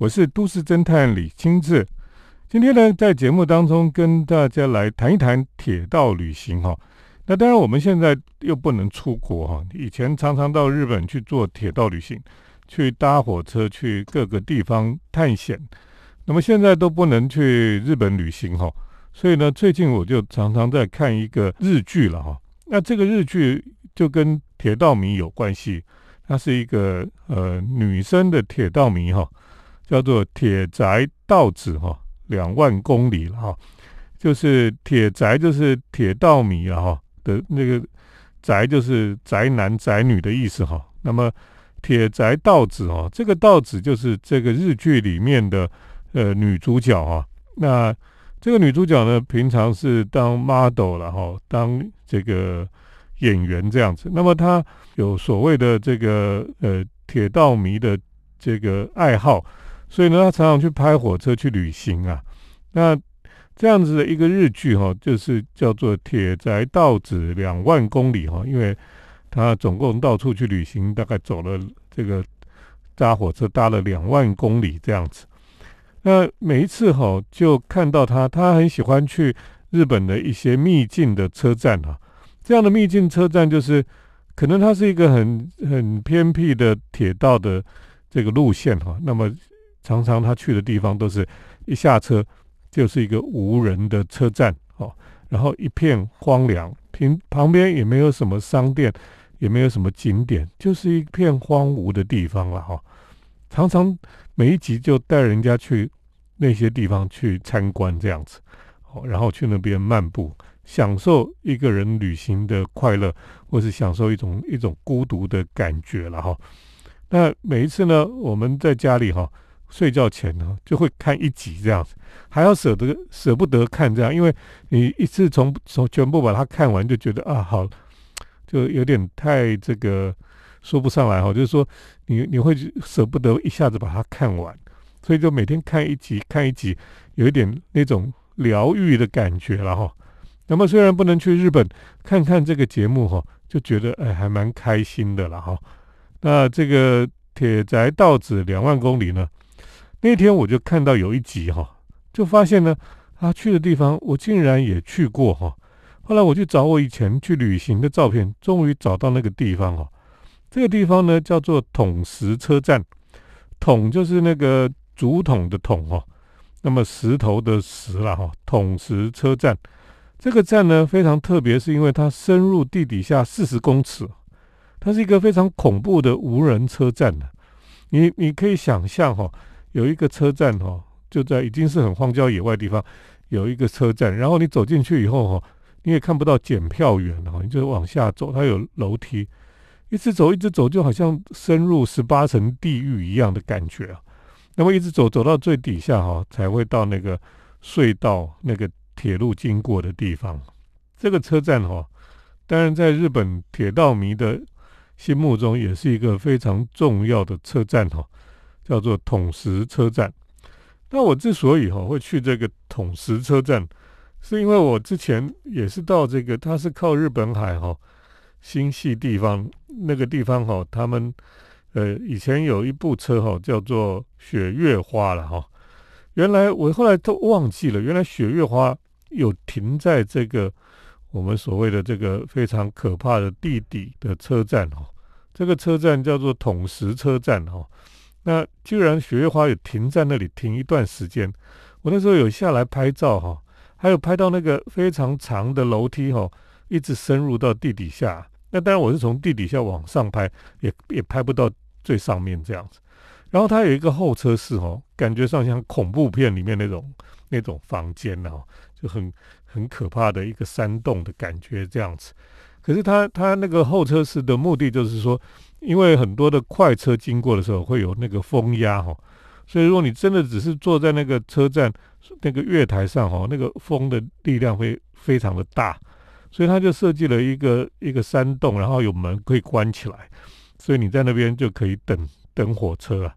我是都市侦探李清志。今天呢，在节目当中跟大家来谈一谈铁道旅行哈。那当然，我们现在又不能出国哈。以前常常到日本去做铁道旅行，去搭火车去各个地方探险。那么现在都不能去日本旅行哈。所以呢，最近我就常常在看一个日剧了哈。那这个日剧就跟铁道迷有关系，它是一个呃女生的铁道迷哈，叫做铁宅道子哈。两万公里了哈，就是铁宅，就是铁道迷啊哈的那个宅，就是宅男宅女的意思哈。那么铁宅道子哦，这个道子就是这个日剧里面的呃女主角哈。那这个女主角呢，平常是当 model 了哈，当这个演员这样子。那么她有所谓的这个呃铁道迷的这个爱好。所以呢，他常常去拍火车去旅行啊。那这样子的一个日剧哈，就是叫做《铁宅道子两万公里》哈，因为他总共到处去旅行，大概走了这个搭火车搭了两万公里这样子。那每一次哈，就看到他，他很喜欢去日本的一些秘境的车站哈。这样的秘境车站，就是可能它是一个很很偏僻的铁道的这个路线哈。那么常常他去的地方都是一下车就是一个无人的车站哦，然后一片荒凉，平旁边也没有什么商店，也没有什么景点，就是一片荒芜的地方了哈。常常每一集就带人家去那些地方去参观这样子，哦，然后去那边漫步，享受一个人旅行的快乐，或是享受一种一种孤独的感觉了哈。那每一次呢，我们在家里哈。睡觉前呢，就会看一集这样子，还要舍得舍不得看这样，因为你一次从从全部把它看完，就觉得啊好，就有点太这个说不上来哈，就是说你你会舍不得一下子把它看完，所以就每天看一集看一集，有一点那种疗愈的感觉了哈。那么虽然不能去日本看看这个节目哈，就觉得哎还蛮开心的了哈。那这个铁宅道子两万公里呢？那天我就看到有一集哈，就发现呢，他去的地方我竟然也去过哈。后来我去找我以前去旅行的照片，终于找到那个地方哈。这个地方呢叫做桶石车站，桶就是那个竹筒的桶哈，那么石头的石了哈。桶石车站这个站呢非常特别，是因为它深入地底下四十公尺，它是一个非常恐怖的无人车站的。你你可以想象哈。有一个车站哈，就在已经是很荒郊野外地方，有一个车站。然后你走进去以后哈，你也看不到检票员哈，你就往下走，它有楼梯，一直走一直走，就好像深入十八层地狱一样的感觉啊。那么一直走走到最底下哈，才会到那个隧道那个铁路经过的地方。这个车站哈，当然在日本铁道迷的心目中也是一个非常重要的车站哈。叫做统石车站。那我之所以哈会去这个统石车站，是因为我之前也是到这个，它是靠日本海哈新系地方那个地方哈，他们呃以前有一部车哈叫做雪月花了哈。原来我后来都忘记了，原来雪月花有停在这个我们所谓的这个非常可怕的地底的车站哈。这个车站叫做统石车站哈。那居然雪月花有停在那里停一段时间，我那时候有下来拍照哈，还有拍到那个非常长的楼梯哈，一直深入到地底下。那当然我是从地底下往上拍，也也拍不到最上面这样子。然后它有一个候车室哦，感觉上像恐怖片里面那种那种房间哦，就很很可怕的一个山洞的感觉这样子。可是它它那个候车室的目的就是说。因为很多的快车经过的时候会有那个风压哈，所以如果你真的只是坐在那个车站那个月台上哈，那个风的力量会非常的大，所以他就设计了一个一个山洞，然后有门可以关起来，所以你在那边就可以等等火车啊。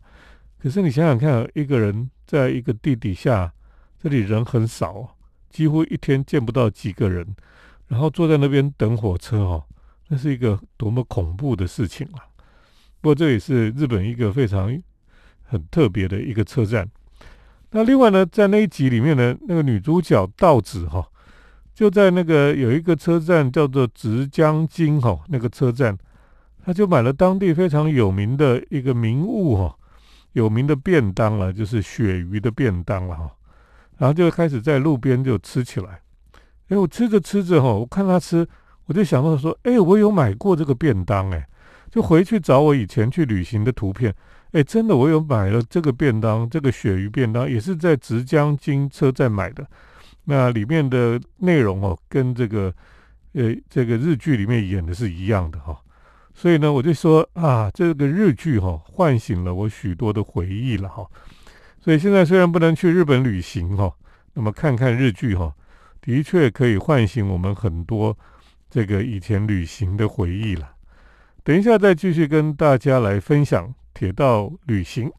可是你想想看，一个人在一个地底下，这里人很少，几乎一天见不到几个人，然后坐在那边等火车哦，那是一个多么恐怖的事情啊！不过这也是日本一个非常很特别的一个车站。那另外呢，在那一集里面呢，那个女主角道子哈，就在那个有一个车站叫做直江津哈，那个车站，她就买了当地非常有名的一个名物哈，有名的便当了，就是鳕鱼的便当了哈，然后就开始在路边就吃起来。哎，我吃着吃着哈，我看她吃，我就想到说，哎，我有买过这个便当哎，就回去找我以前去旅行的图片。哎，真的，我有买了这个便当，这个鳕鱼便当也是在直江津车站买的。那里面的内容哦，跟这个呃这个日剧里面演的是一样的哈。所以呢，我就说啊，这个日剧哈，唤醒了我许多的回忆了哈。所以现在虽然不能去日本旅行哈，那么看看日剧哈，的确可以唤醒我们很多这个以前旅行的回忆了。等一下再继续跟大家来分享。铁道旅行，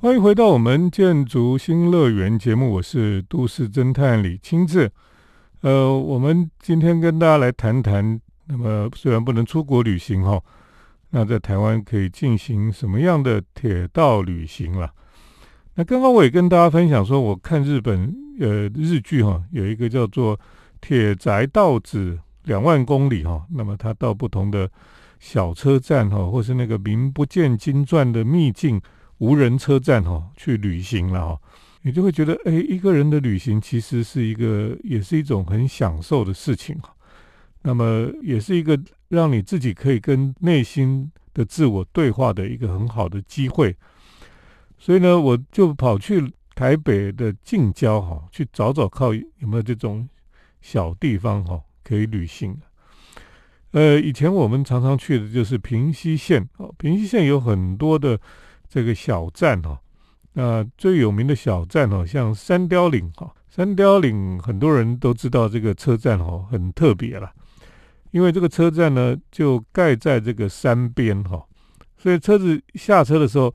欢迎回到我们建筑新乐园节目，我是都市侦探李清志。呃，我们今天跟大家来谈谈，那么虽然不能出国旅行哈，那在台湾可以进行什么样的铁道旅行了？那刚刚我也跟大家分享说，我看日本呃日剧哈，有一个叫做《铁宅道子》。两万公里哈，那么他到不同的小车站哈，或是那个名不见经传的秘境无人车站哈，去旅行了哈，你就会觉得，哎，一个人的旅行其实是一个，也是一种很享受的事情哈。那么也是一个让你自己可以跟内心的自我对话的一个很好的机会。所以呢，我就跑去台北的近郊哈，去找找靠有没有这种小地方哈。可以旅行，呃，以前我们常常去的就是平西线哦，平西线有很多的这个小站哈，那最有名的小站哦，像三雕岭哈，三雕岭很多人都知道这个车站哦，很特别了，因为这个车站呢就盖在这个山边哈，所以车子下车的时候，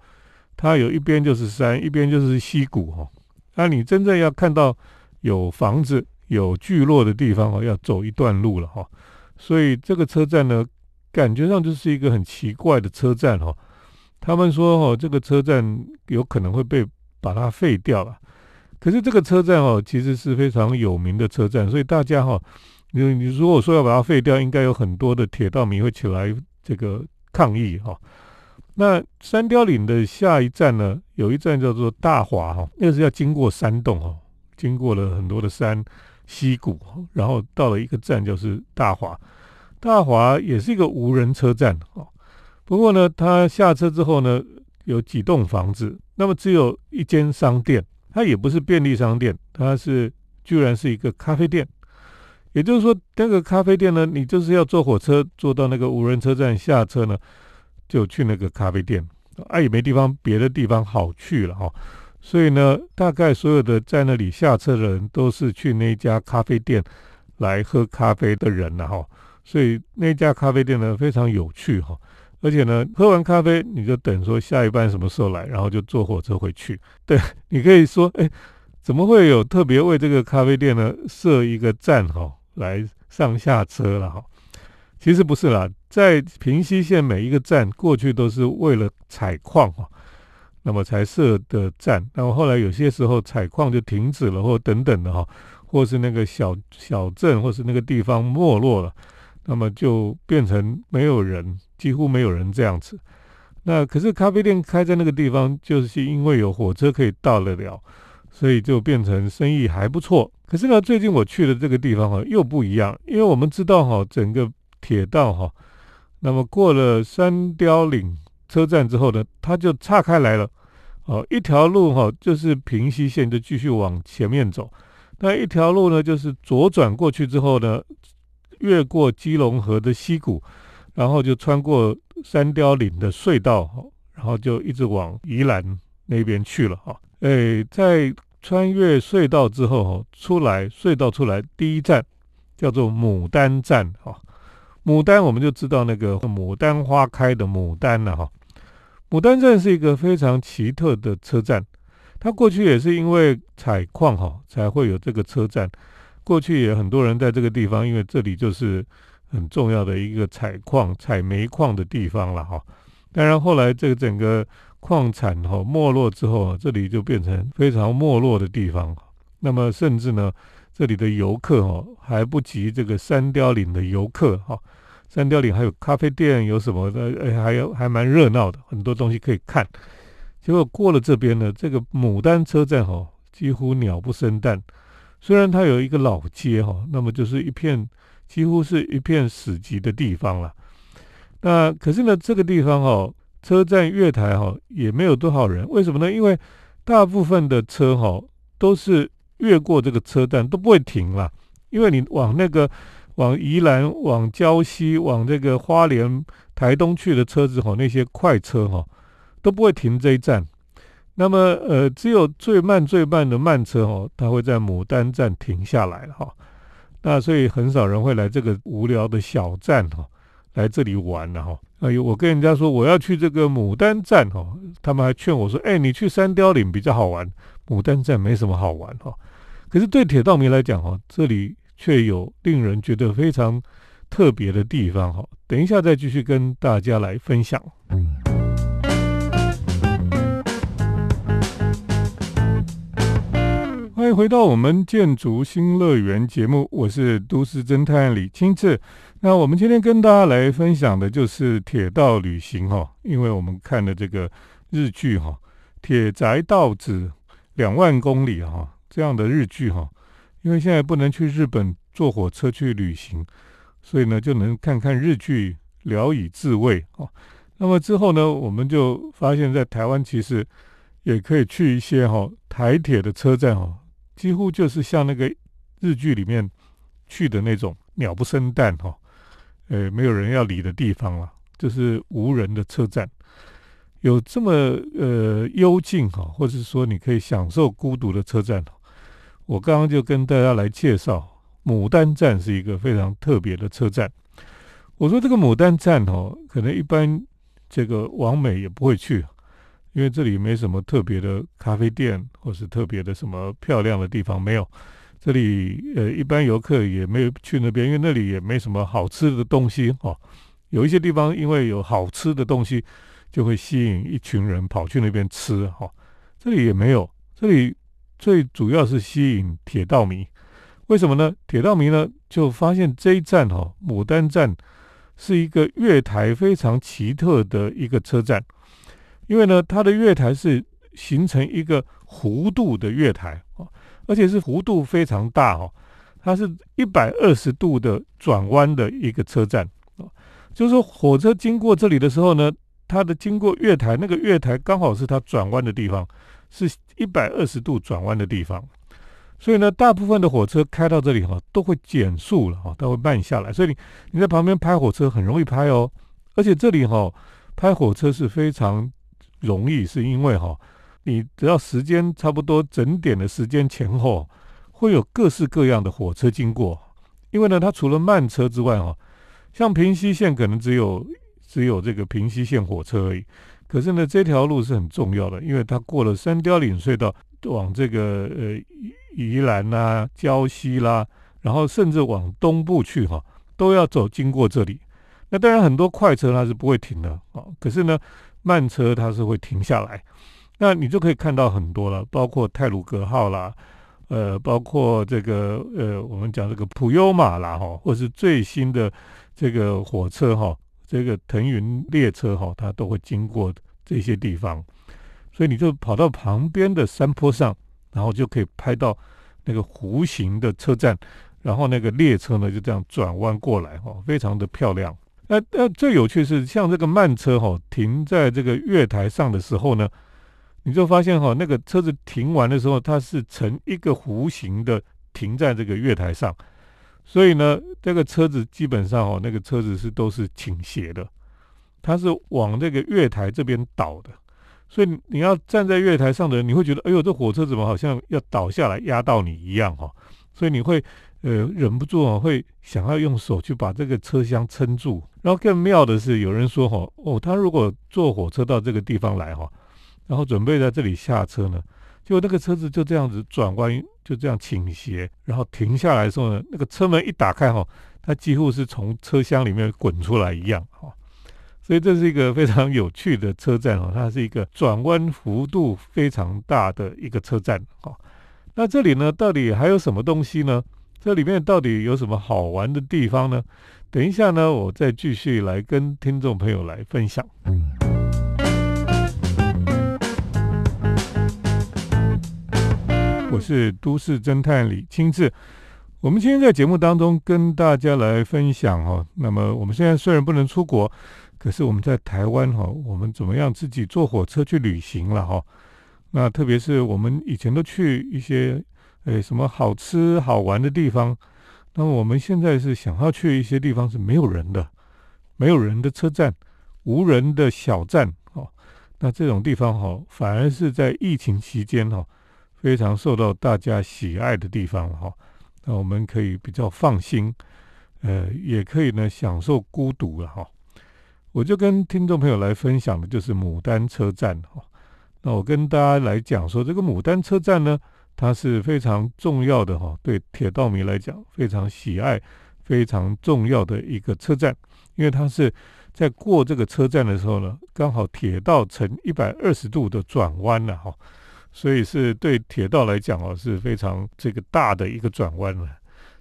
它有一边就是山，一边就是溪谷哈，那你真正要看到有房子。有聚落的地方哦，要走一段路了哈，所以这个车站呢，感觉上就是一个很奇怪的车站哈。他们说哦，这个车站有可能会被把它废掉了。可是这个车站哦，其实是非常有名的车站，所以大家哈，你你如果说要把它废掉，应该有很多的铁道迷会起来这个抗议哈。那三雕岭的下一站呢，有一站叫做大华哈，那是要经过山洞哈，经过了很多的山。溪谷，然后到了一个站，就是大华。大华也是一个无人车站哦。不过呢，他下车之后呢，有几栋房子，那么只有一间商店，它也不是便利商店，它是居然是一个咖啡店。也就是说，那个咖啡店呢，你就是要坐火车坐到那个无人车站下车呢，就去那个咖啡店，啊，也没地方别的地方好去了哈。所以呢，大概所有的在那里下车的人都是去那家咖啡店来喝咖啡的人了哈。所以那家咖啡店呢非常有趣哈，而且呢，喝完咖啡你就等说下一班什么时候来，然后就坐火车回去。对你可以说，哎，怎么会有特别为这个咖啡店呢设一个站哈来上下车了哈？其实不是啦，在平西线每一个站过去都是为了采矿哈。那么才设的站，那么后来有些时候采矿就停止了，或等等的哈，或是那个小小镇，或是那个地方没落了，那么就变成没有人，几乎没有人这样子。那可是咖啡店开在那个地方，就是因为有火车可以到得了，所以就变成生意还不错。可是呢，最近我去的这个地方哈又不一样，因为我们知道哈，整个铁道哈，那么过了三雕岭。车站之后呢，它就岔开来了，哦，一条路哈，就是平西线，就继续往前面走。那一条路呢，就是左转过去之后呢，越过基隆河的溪谷，然后就穿过三雕岭的隧道，然后就一直往宜兰那边去了哈。哎，在穿越隧道之后哈，出来隧道出来，第一站叫做牡丹站哈。牡丹我们就知道那个牡丹花开的牡丹了哈。牡丹站是一个非常奇特的车站，它过去也是因为采矿哈才会有这个车站。过去也很多人在这个地方，因为这里就是很重要的一个采矿、采煤矿的地方了哈。当然后来这个整个矿产哈没落之后，这里就变成非常没落的地方。那么甚至呢，这里的游客哈还不及这个山雕岭的游客哈。山雕岭还有咖啡店，有什么的？哎，还有还蛮热闹的，很多东西可以看。结果过了这边呢，这个牡丹车站哈，几乎鸟不生蛋。虽然它有一个老街哈，那么就是一片几乎是一片死寂的地方了。那可是呢，这个地方哈，车站月台哈也没有多少人。为什么呢？因为大部分的车哈都是越过这个车站都不会停了，因为你往那个。往宜兰、往礁溪、往这个花莲、台东去的车子哈，那些快车哈都不会停这一站。那么呃，只有最慢最慢的慢车哈，它会在牡丹站停下来哈。那所以很少人会来这个无聊的小站哈，来这里玩了哈。哎呦，我跟人家说我要去这个牡丹站哈，他们还劝我说：“哎，你去山雕岭比较好玩，牡丹站没什么好玩哈。”可是对铁道迷来讲哈，这里。却有令人觉得非常特别的地方哈，等一下再继续跟大家来分享。欢迎回到我们建筑新乐园节目，我是都市侦探李清志。那我们今天跟大家来分享的就是铁道旅行哈，因为我们看的这个日剧哈，《铁宅道子两万公里》哈，这样的日剧哈。因为现在不能去日本坐火车去旅行，所以呢就能看看日剧，聊以自慰哦。那么之后呢，我们就发现，在台湾其实也可以去一些哈台铁的车站哦，几乎就是像那个日剧里面去的那种鸟不生蛋哈，呃没有人要理的地方了，就是无人的车站，有这么呃幽静哈，或者说你可以享受孤独的车站。我刚刚就跟大家来介绍，牡丹站是一个非常特别的车站。我说这个牡丹站哦，可能一般这个往美也不会去，因为这里没什么特别的咖啡店，或是特别的什么漂亮的地方没有。这里呃，一般游客也没有去那边，因为那里也没什么好吃的东西哦。有一些地方因为有好吃的东西，就会吸引一群人跑去那边吃哈。这里也没有，这里。最主要是吸引铁道迷，为什么呢？铁道迷呢就发现这一站哈，牡丹站是一个月台非常奇特的一个车站，因为呢，它的月台是形成一个弧度的月台，而且是弧度非常大哈，它是一百二十度的转弯的一个车站，就是说火车经过这里的时候呢，它的经过月台，那个月台刚好是它转弯的地方。是一百二十度转弯的地方，所以呢，大部分的火车开到这里哈，都会减速了哈，都会慢下来。所以你你在旁边拍火车很容易拍哦，而且这里哈拍火车是非常容易，是因为哈你只要时间差不多整点的时间前后，会有各式各样的火车经过。因为呢，它除了慢车之外哈，像平西线可能只有只有这个平西线火车而已。可是呢，这条路是很重要的，因为它过了三雕岭隧道，往这个呃宜兰啦、礁溪啦，然后甚至往东部去哈，都要走经过这里。那当然很多快车它是不会停的啊，可是呢，慢车它是会停下来。那你就可以看到很多了，包括泰鲁格号啦，呃，包括这个呃，我们讲这个普悠玛啦哈，或是最新的这个火车哈。这个腾云列车哈，它都会经过这些地方，所以你就跑到旁边的山坡上，然后就可以拍到那个弧形的车站，然后那个列车呢就这样转弯过来哈，非常的漂亮。那那最有趣是，像这个慢车哈，停在这个月台上的时候呢，你就发现哈，那个车子停完的时候，它是呈一个弧形的停在这个月台上。所以呢，这个车子基本上哦，那个车子是都是倾斜的，它是往这个月台这边倒的。所以你要站在月台上的人，你会觉得，哎呦，这火车怎么好像要倒下来压到你一样哈？所以你会呃忍不住啊，会想要用手去把这个车厢撑住。然后更妙的是，有人说哈，哦，他如果坐火车到这个地方来哈，然后准备在这里下车呢。结果那个车子就这样子转弯，就这样倾斜，然后停下来的时候呢，那个车门一打开哈，它几乎是从车厢里面滚出来一样哈。所以这是一个非常有趣的车站哦，它是一个转弯幅度非常大的一个车站哈。那这里呢，到底还有什么东西呢？这里面到底有什么好玩的地方呢？等一下呢，我再继续来跟听众朋友来分享。我是都市侦探李清志，我们今天在节目当中跟大家来分享哈。那么我们现在虽然不能出国，可是我们在台湾哈，我们怎么样自己坐火车去旅行了哈？那特别是我们以前都去一些诶什么好吃好玩的地方，那么我们现在是想要去一些地方是没有人的，没有人的车站，无人的小站哦。那这种地方哈，反而是在疫情期间哈。非常受到大家喜爱的地方哈，那我们可以比较放心，呃，也可以呢享受孤独了哈。我就跟听众朋友来分享的就是牡丹车站哈。那我跟大家来讲说，这个牡丹车站呢，它是非常重要的哈，对铁道迷来讲非常喜爱、非常重要的一个车站，因为它是在过这个车站的时候呢，刚好铁道呈一百二十度的转弯了哈。所以是对铁道来讲哦，是非常这个大的一个转弯了。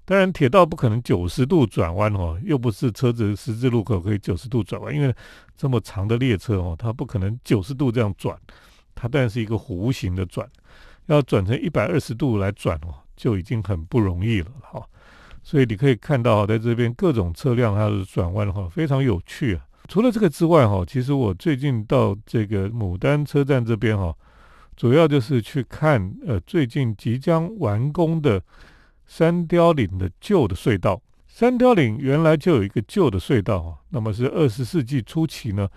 当然，铁道不可能九十度转弯哦，又不是车子十字路口可以九十度转弯，因为这么长的列车哦，它不可能九十度这样转，它当然是一个弧形的转，要转成一百二十度来转哦，就已经很不容易了哈。所以你可以看到，在这边各种车辆它的转弯的话，非常有趣啊。除了这个之外哈，其实我最近到这个牡丹车站这边哈。主要就是去看，呃，最近即将完工的三雕岭的旧的隧道。三雕岭原来就有一个旧的隧道，那么是二十世纪初期呢，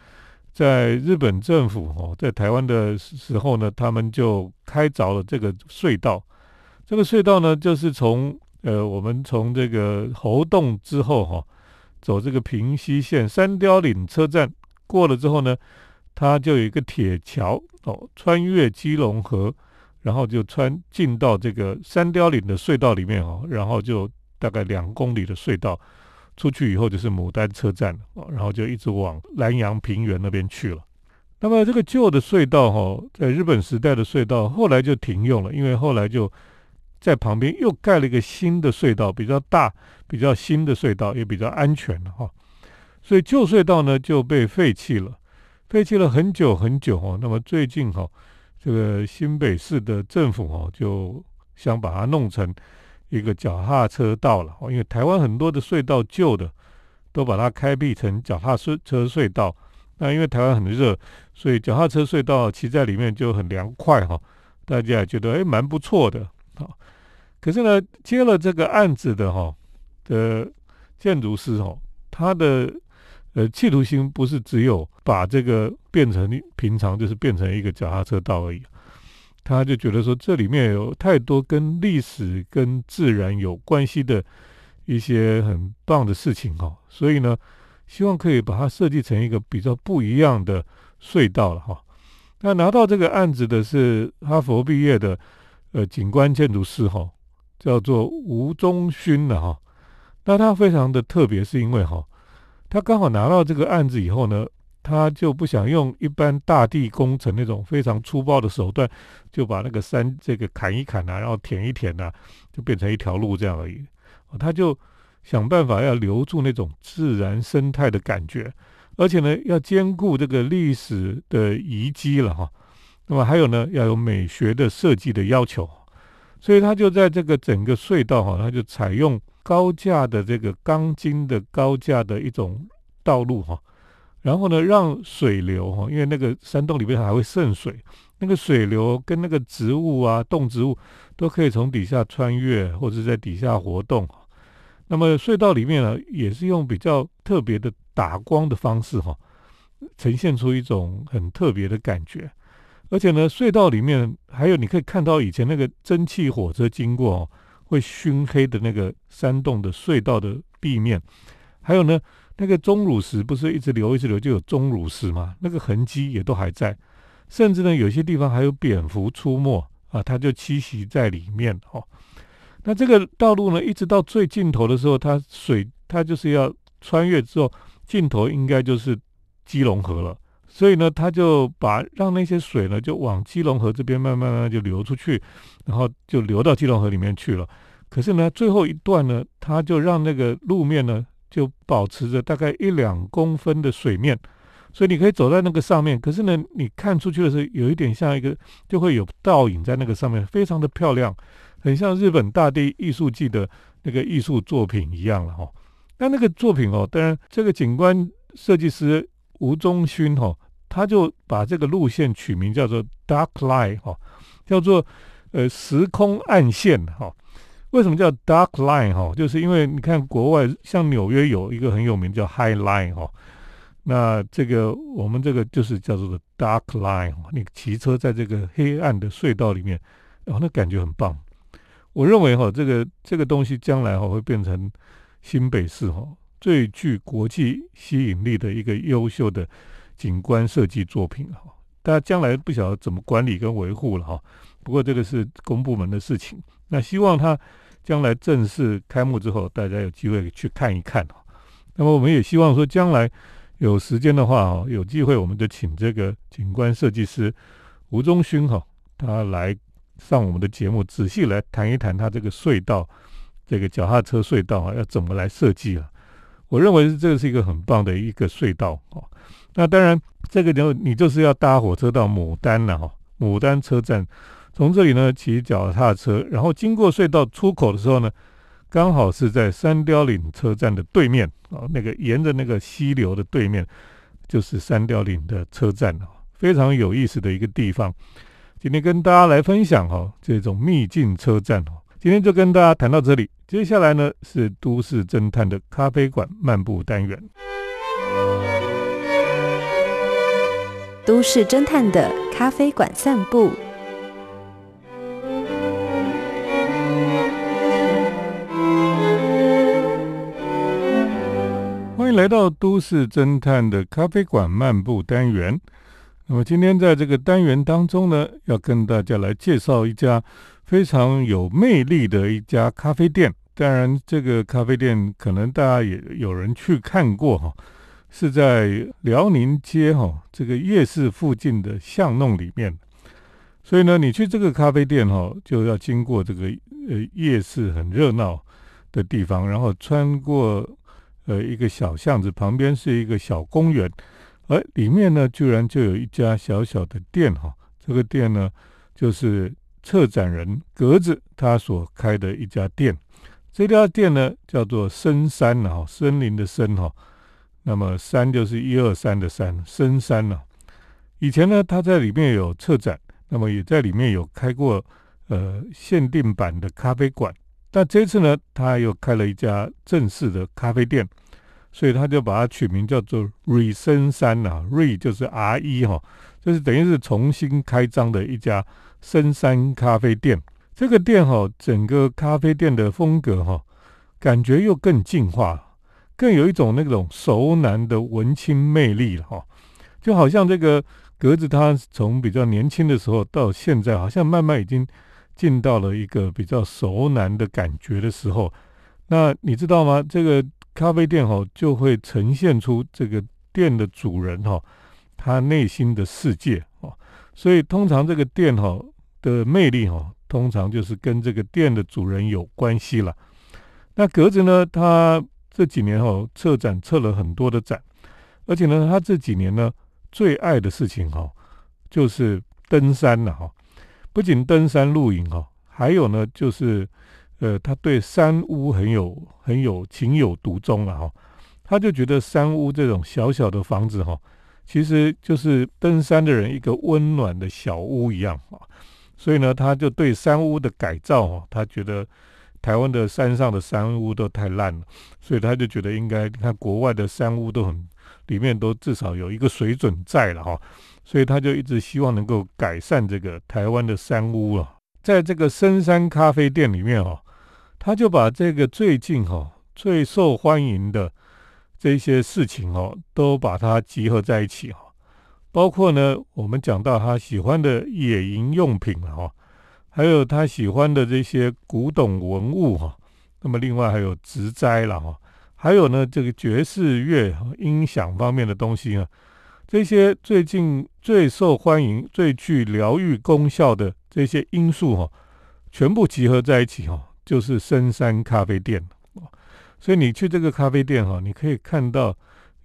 在日本政府哦，在台湾的时候呢，他们就开凿了这个隧道。这个隧道呢，就是从呃，我们从这个猴洞之后哈，走这个平西线三雕岭车站过了之后呢。它就有一个铁桥哦，穿越基隆河，然后就穿进到这个三雕岭的隧道里面哦，然后就大概两公里的隧道，出去以后就是牡丹车站哦，然后就一直往南洋平原那边去了。那么这个旧的隧道哈，在日本时代的隧道后来就停用了，因为后来就在旁边又盖了一个新的隧道，比较大、比较新的隧道，也比较安全了哈，所以旧隧道呢就被废弃了。废弃了很久很久哦，那么最近哈，这个新北市的政府哦，就想把它弄成一个脚踏车道了哦，因为台湾很多的隧道旧的都把它开辟成脚踏车车隧道，那因为台湾很热，所以脚踏车隧道骑在里面就很凉快哈，大家也觉得哎蛮不错的啊。可是呢，接了这个案子的哈的建筑师哦，他的。呃，企图心不是只有把这个变成平常，就是变成一个脚踏车道而已。他就觉得说，这里面有太多跟历史、跟自然有关系的一些很棒的事情哈，所以呢，希望可以把它设计成一个比较不一样的隧道了哈。那拿到这个案子的是哈佛毕业的呃景观建筑师哈，叫做吴宗勋的哈。那他非常的特别，是因为哈。他刚好拿到这个案子以后呢，他就不想用一般大地工程那种非常粗暴的手段，就把那个山这个砍一砍啊，然后填一填啊，就变成一条路这样而已。他就想办法要留住那种自然生态的感觉，而且呢，要兼顾这个历史的遗迹了哈。那么还有呢，要有美学的设计的要求，所以他就在这个整个隧道哈，他就采用。高架的这个钢筋的高架的一种道路哈，然后呢，让水流哈，因为那个山洞里面还会渗水，那个水流跟那个植物啊、动植物都可以从底下穿越或者在底下活动。那么隧道里面呢，也是用比较特别的打光的方式哈，呈现出一种很特别的感觉。而且呢，隧道里面还有你可以看到以前那个蒸汽火车经过哦。会熏黑的那个山洞的隧道的壁面，还有呢，那个钟乳石不是一直流一直流就有钟乳石吗？那个痕迹也都还在，甚至呢，有些地方还有蝙蝠出没啊，它就栖息在里面哦。那这个道路呢，一直到最尽头的时候，它水它就是要穿越之后，尽头应该就是基隆河了。所以呢，他就把让那些水呢，就往基隆河这边慢慢慢慢就流出去，然后就流到基隆河里面去了。可是呢，最后一段呢，他就让那个路面呢，就保持着大概一两公分的水面，所以你可以走在那个上面。可是呢，你看出去的时候，有一点像一个，就会有倒影在那个上面，非常的漂亮，很像日本大地艺术季的那个艺术作品一样了哈。那那个作品哦，当然这个景观设计师吴宗勋哈。他就把这个路线取名叫做 Dark Line 哈，叫做呃时空暗线哈。为什么叫 Dark Line 哈？就是因为你看国外像纽约有一个很有名叫 High Line 哈，那这个我们这个就是叫做 Dark Line。你骑车在这个黑暗的隧道里面，然后那感觉很棒。我认为哈，这个这个东西将来哈会变成新北市哈最具国际吸引力的一个优秀的。景观设计作品哈，大家将来不晓得怎么管理跟维护了哈。不过这个是公部门的事情，那希望他将来正式开幕之后，大家有机会去看一看哈。那么我们也希望说，将来有时间的话哈，有机会我们就请这个景观设计师吴宗勋哈，他来上我们的节目，仔细来谈一谈他这个隧道，这个脚踏车隧道啊，要怎么来设计啊？我认为这是一个很棒的一个隧道啊。那当然，这个就你就是要搭火车到牡丹了哈。牡丹车站，从这里呢骑脚踏车，然后经过隧道出口的时候呢，刚好是在三雕岭车站的对面啊。那个沿着那个溪流的对面，就是三雕岭的车站啊，非常有意思的一个地方。今天跟大家来分享哈这种秘境车站哦。今天就跟大家谈到这里，接下来呢是都市侦探的咖啡馆漫步单元。都市侦探的咖啡馆散步，欢迎来到都市侦探的咖啡馆漫步单元。那么今天在这个单元当中呢，要跟大家来介绍一家非常有魅力的一家咖啡店。当然，这个咖啡店可能大家也有人去看过哈。是在辽宁街哈这个夜市附近的巷弄里面，所以呢，你去这个咖啡店哈，就要经过这个呃夜市很热闹的地方，然后穿过呃一个小巷子，旁边是一个小公园，而里面呢，居然就有一家小小的店哈。这个店呢，就是策展人格子他所开的一家店。这家店呢，叫做深山哈，森林的森哈。那么山就是一二三的山，深山呢。以前呢，他在里面有策展，那么也在里面有开过呃限定版的咖啡馆。但这次呢，他又开了一家正式的咖啡店，所以他就把它取名叫做瑞深山呐。瑞就是 R 一哈，就是等于是重新开张的一家深山咖啡店。这个店哈，整个咖啡店的风格哈，感觉又更进化。更有一种那种熟男的文青魅力了哈，就好像这个格子，他从比较年轻的时候到现在，好像慢慢已经进到了一个比较熟男的感觉的时候。那你知道吗？这个咖啡店哈，就会呈现出这个店的主人哈，他内心的世界哦。所以通常这个店哈的魅力哈，通常就是跟这个店的主人有关系了。那格子呢，他。这几年哈，策展策了很多的展，而且呢，他这几年呢，最爱的事情哈，就是登山了哈。不仅登山露营哈，还有呢，就是呃，他对山屋很有很有情有独钟了哈。他就觉得山屋这种小小的房子哈，其实就是登山的人一个温暖的小屋一样啊。所以呢，他就对山屋的改造哈，他觉得。台湾的山上的山屋都太烂了，所以他就觉得应该，你看国外的山屋都很，里面都至少有一个水准在了哈，所以他就一直希望能够改善这个台湾的山屋啊。在这个深山咖啡店里面哈，他就把这个最近哈最受欢迎的这些事情哦，都把它集合在一起哈，包括呢，我们讲到他喜欢的野营用品了哈。还有他喜欢的这些古董文物哈，那么另外还有植栽了哈，还有呢这个爵士乐、音响方面的东西啊，这些最近最受欢迎、最具疗愈功效的这些因素哈，全部集合在一起哈，就是深山咖啡店。所以你去这个咖啡店哈，你可以看到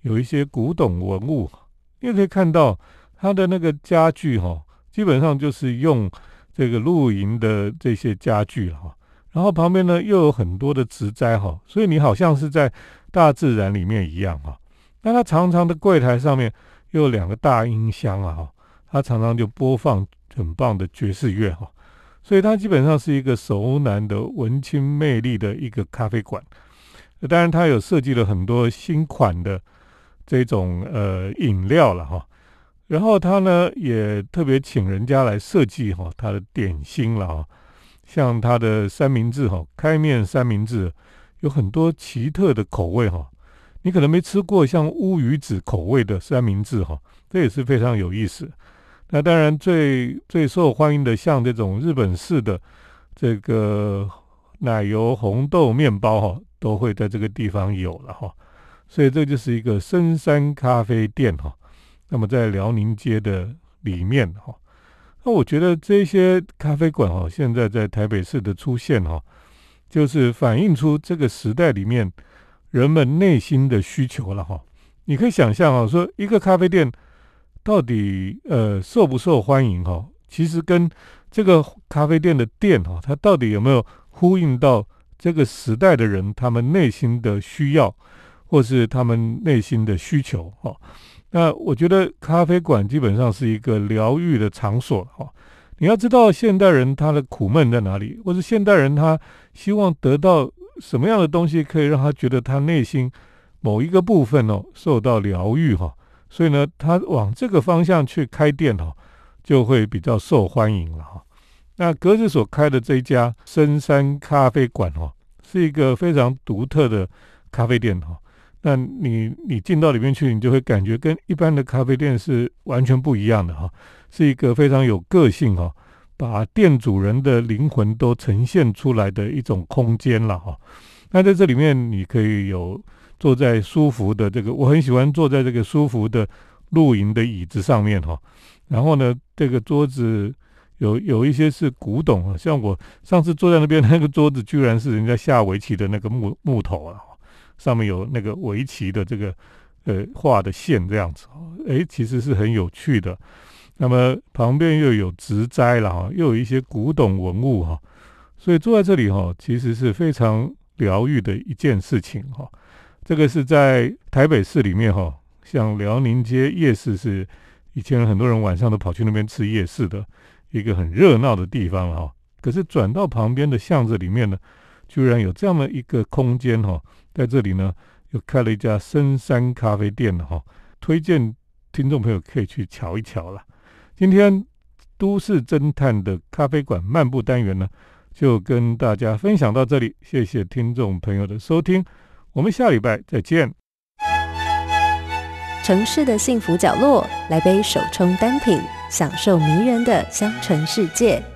有一些古董文物，你也可以看到它的那个家具哈，基本上就是用这个露营的这些家具哈。然后旁边呢又有很多的植栽哈，所以你好像是在大自然里面一样哈。那它长长的柜台上面又有两个大音箱啊哈，它常常就播放很棒的爵士乐哈，所以它基本上是一个熟男的文青魅力的一个咖啡馆。当然，它有设计了很多新款的这种呃饮料了哈。然后他呢也特别请人家来设计哈他的点心了哈。像它的三明治哈，开面三明治有很多奇特的口味哈，你可能没吃过像乌鱼子口味的三明治哈，这也是非常有意思。那当然最最受欢迎的，像这种日本式的这个奶油红豆面包哈，都会在这个地方有了哈。所以这就是一个深山咖啡店哈。那么在辽宁街的里面哈。那我觉得这些咖啡馆哈，现在在台北市的出现哈，就是反映出这个时代里面人们内心的需求了哈。你可以想象啊，说一个咖啡店到底呃受不受欢迎哈，其实跟这个咖啡店的店哈，它到底有没有呼应到这个时代的人他们内心的需要，或是他们内心的需求哈。那我觉得咖啡馆基本上是一个疗愈的场所哈。你要知道现代人他的苦闷在哪里，或者现代人他希望得到什么样的东西，可以让他觉得他内心某一个部分哦受到疗愈哈。所以呢，他往这个方向去开店哈，就会比较受欢迎了哈。那格子所开的这一家深山咖啡馆哦，是一个非常独特的咖啡店哈。那你你进到里面去，你就会感觉跟一般的咖啡店是完全不一样的哈，是一个非常有个性哈，把店主人的灵魂都呈现出来的一种空间了哈。那在这里面，你可以有坐在舒服的这个，我很喜欢坐在这个舒服的露营的椅子上面哈。然后呢，这个桌子有有一些是古董啊，像我上次坐在那边那个桌子，居然是人家下围棋的那个木木头啊。上面有那个围棋的这个呃画的线这样子，哎，其实是很有趣的。那么旁边又有植栽了哈，又有一些古董文物哈，所以坐在这里哈，其实是非常疗愈的一件事情哈。这个是在台北市里面哈，像辽宁街夜市是以前很多人晚上都跑去那边吃夜市的一个很热闹的地方哈。可是转到旁边的巷子里面呢，居然有这样的一个空间哈。在这里呢，又开了一家深山咖啡店了哈，推荐听众朋友可以去瞧一瞧了。今天都市侦探的咖啡馆漫步单元呢，就跟大家分享到这里，谢谢听众朋友的收听，我们下礼拜再见。城市的幸福角落，来杯手冲单品，享受迷人的香醇世界。